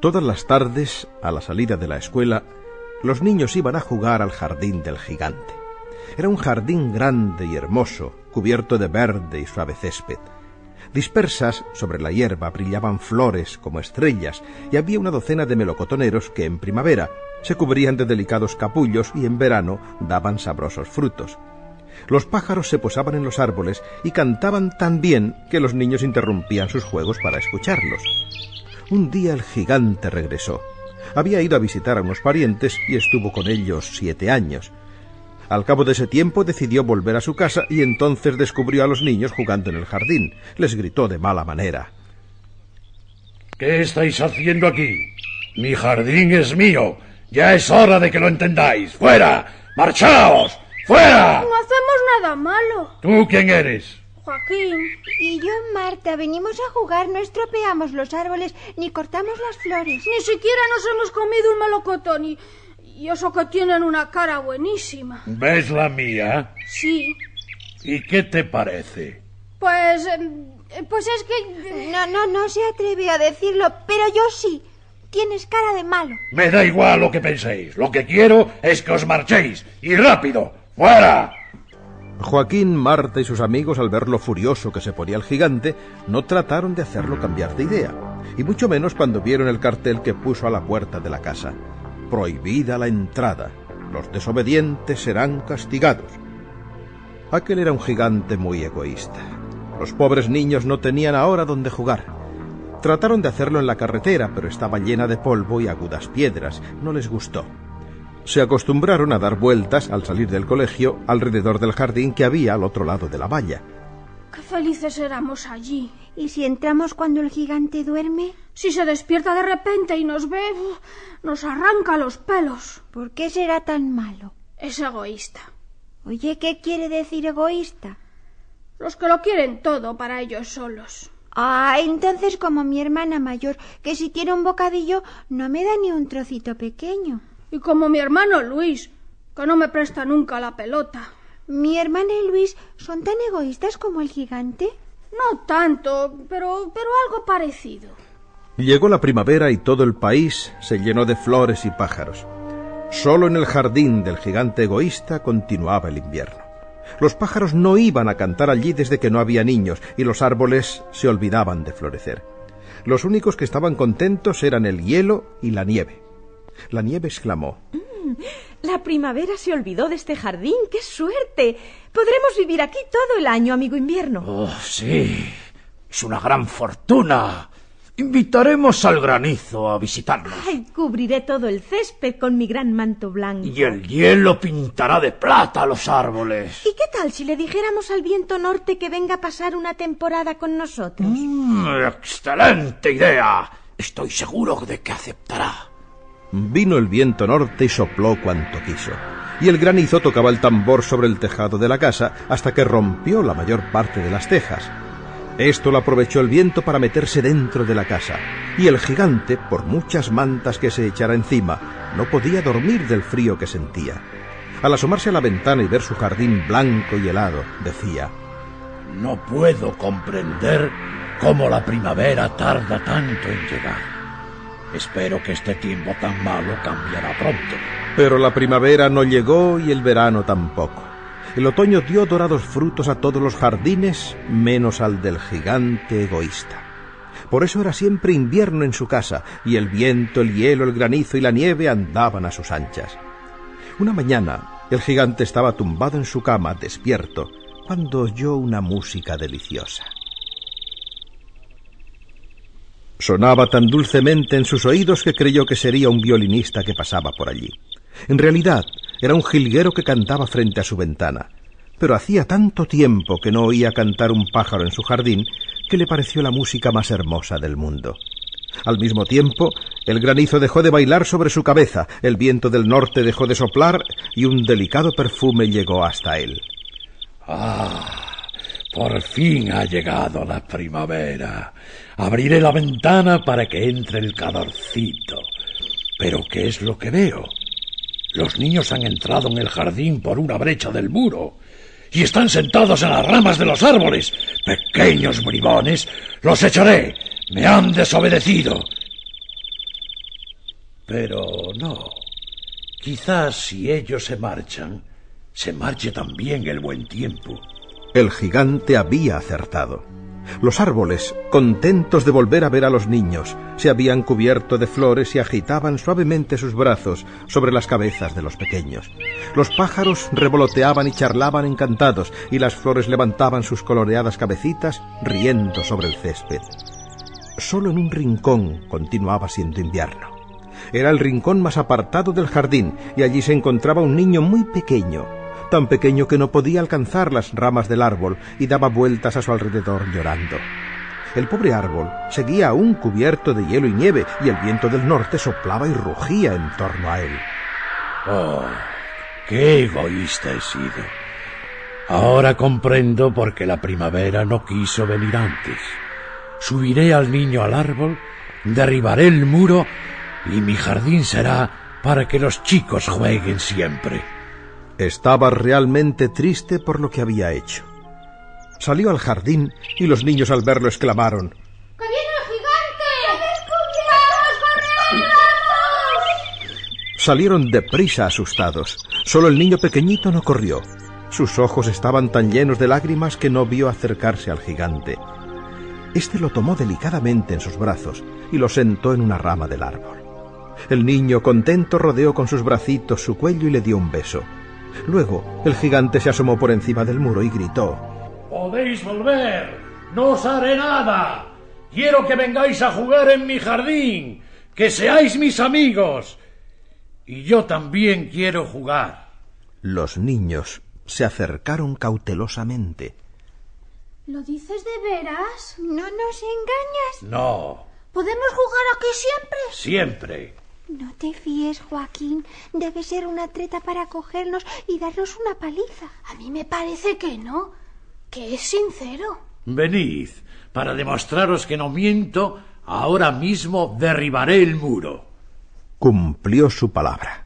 Todas las tardes, a la salida de la escuela, los niños iban a jugar al jardín del gigante. Era un jardín grande y hermoso, cubierto de verde y suave césped. Dispersas sobre la hierba brillaban flores como estrellas y había una docena de melocotoneros que en primavera se cubrían de delicados capullos y en verano daban sabrosos frutos. Los pájaros se posaban en los árboles y cantaban tan bien que los niños interrumpían sus juegos para escucharlos. Un día el gigante regresó. Había ido a visitar a unos parientes y estuvo con ellos siete años. Al cabo de ese tiempo decidió volver a su casa y entonces descubrió a los niños jugando en el jardín. Les gritó de mala manera. ¿Qué estáis haciendo aquí? Mi jardín es mío. Ya es hora de que lo entendáis. ¡Fuera! ¡Marchaos! ¡Fuera! No hacemos nada malo. ¿Tú quién eres? Joaquín. Y yo, Marta, venimos a jugar, no estropeamos los árboles ni cortamos las flores. Ni siquiera nos hemos comido un melocotón y, y eso que tienen una cara buenísima. ¿Ves la mía? Sí. ¿Y qué te parece? Pues... eh, Pues es que... No, no, no se atreve a decirlo, pero yo sí. Tienes cara de malo. Me da igual lo que penséis. Lo que quiero es que os marchéis. ¡Y rápido! ¡Fuera! Joaquín, Marta y sus amigos, al ver lo furioso que se ponía el gigante, no trataron de hacerlo cambiar de idea, y mucho menos cuando vieron el cartel que puso a la puerta de la casa. Prohibida la entrada. Los desobedientes serán castigados. Aquel era un gigante muy egoísta. Los pobres niños no tenían ahora dónde jugar. Trataron de hacerlo en la carretera, pero estaba llena de polvo y agudas piedras. No les gustó. Se acostumbraron a dar vueltas al salir del colegio alrededor del jardín que había al otro lado de la valla. Qué felices éramos allí. ¿Y si entramos cuando el gigante duerme? Si se despierta de repente y nos ve, uf, nos arranca los pelos. ¿Por qué será tan malo? Es egoísta. Oye, ¿qué quiere decir egoísta? Los que lo quieren todo para ellos solos. Ah, entonces como mi hermana mayor, que si tiene un bocadillo no me da ni un trocito pequeño. Y como mi hermano Luis, que no me presta nunca la pelota. ¿Mi hermana y Luis son tan egoístas como el gigante? No tanto, pero, pero algo parecido. Llegó la primavera y todo el país se llenó de flores y pájaros. Solo en el jardín del gigante egoísta continuaba el invierno. Los pájaros no iban a cantar allí desde que no había niños y los árboles se olvidaban de florecer. Los únicos que estaban contentos eran el hielo y la nieve. La nieve exclamó La primavera se olvidó de este jardín. ¡Qué suerte! Podremos vivir aquí todo el año, amigo invierno. Oh, sí. Es una gran fortuna. Invitaremos al granizo a visitarnos. Ay, cubriré todo el césped con mi gran manto blanco. Y el hielo pintará de plata los árboles. ¿Y qué tal si le dijéramos al viento norte que venga a pasar una temporada con nosotros? Mm, excelente idea. Estoy seguro de que aceptará. Vino el viento norte y sopló cuanto quiso. Y el granizo tocaba el tambor sobre el tejado de la casa hasta que rompió la mayor parte de las tejas. Esto lo aprovechó el viento para meterse dentro de la casa, y el gigante, por muchas mantas que se echara encima, no podía dormir del frío que sentía. Al asomarse a la ventana y ver su jardín blanco y helado, decía No puedo comprender cómo la primavera tarda tanto en llegar. Espero que este tiempo tan malo cambiará pronto. Pero la primavera no llegó y el verano tampoco. El otoño dio dorados frutos a todos los jardines, menos al del gigante egoísta. Por eso era siempre invierno en su casa, y el viento, el hielo, el granizo y la nieve andaban a sus anchas. Una mañana, el gigante estaba tumbado en su cama, despierto, cuando oyó una música deliciosa. Sonaba tan dulcemente en sus oídos que creyó que sería un violinista que pasaba por allí. En realidad, era un jilguero que cantaba frente a su ventana. Pero hacía tanto tiempo que no oía cantar un pájaro en su jardín que le pareció la música más hermosa del mundo. Al mismo tiempo, el granizo dejó de bailar sobre su cabeza, el viento del norte dejó de soplar y un delicado perfume llegó hasta él. Ah, por fin ha llegado la primavera. Abriré la ventana para que entre el calorcito. Pero ¿qué es lo que veo? Los niños han entrado en el jardín por una brecha del muro y están sentados en las ramas de los árboles. Pequeños bribones, los echaré. Me han desobedecido. Pero no. Quizás si ellos se marchan, se marche también el buen tiempo. El gigante había acertado. Los árboles, contentos de volver a ver a los niños, se habían cubierto de flores y agitaban suavemente sus brazos sobre las cabezas de los pequeños. Los pájaros revoloteaban y charlaban encantados, y las flores levantaban sus coloreadas cabecitas riendo sobre el césped. Solo en un rincón continuaba siendo invierno. Era el rincón más apartado del jardín, y allí se encontraba un niño muy pequeño, tan pequeño que no podía alcanzar las ramas del árbol y daba vueltas a su alrededor llorando. El pobre árbol seguía aún cubierto de hielo y nieve y el viento del norte soplaba y rugía en torno a él. Oh, qué egoísta he sido. Ahora comprendo por qué la primavera no quiso venir antes. Subiré al niño al árbol, derribaré el muro y mi jardín será para que los chicos jueguen siempre. Estaba realmente triste por lo que había hecho. Salió al jardín y los niños al verlo exclamaron ¡Que viene el gigante! Salieron deprisa asustados. Solo el niño pequeñito no corrió. Sus ojos estaban tan llenos de lágrimas que no vio acercarse al gigante. Este lo tomó delicadamente en sus brazos y lo sentó en una rama del árbol. El niño contento rodeó con sus bracitos su cuello y le dio un beso. Luego el gigante se asomó por encima del muro y gritó Podéis volver. No os haré nada. Quiero que vengáis a jugar en mi jardín. Que seáis mis amigos. Y yo también quiero jugar. Los niños se acercaron cautelosamente. ¿Lo dices de veras? ¿No nos engañas? No, ¿Podemos jugar aquí siempre? siempre. No te fíes, Joaquín. Debe ser una treta para cogernos y darnos una paliza. A mí me parece que no, que es sincero. Venid, para demostraros que no miento, ahora mismo derribaré el muro. Cumplió su palabra.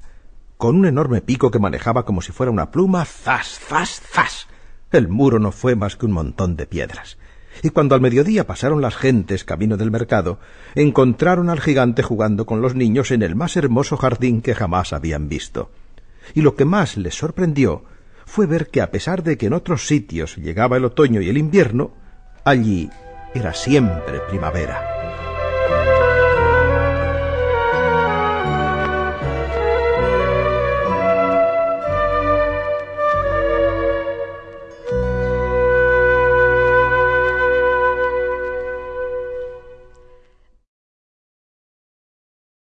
Con un enorme pico que manejaba como si fuera una pluma, ¡zas, zas, zas! El muro no fue más que un montón de piedras. Y cuando al mediodía pasaron las gentes camino del mercado, encontraron al gigante jugando con los niños en el más hermoso jardín que jamás habían visto. Y lo que más les sorprendió fue ver que a pesar de que en otros sitios llegaba el otoño y el invierno, allí era siempre primavera.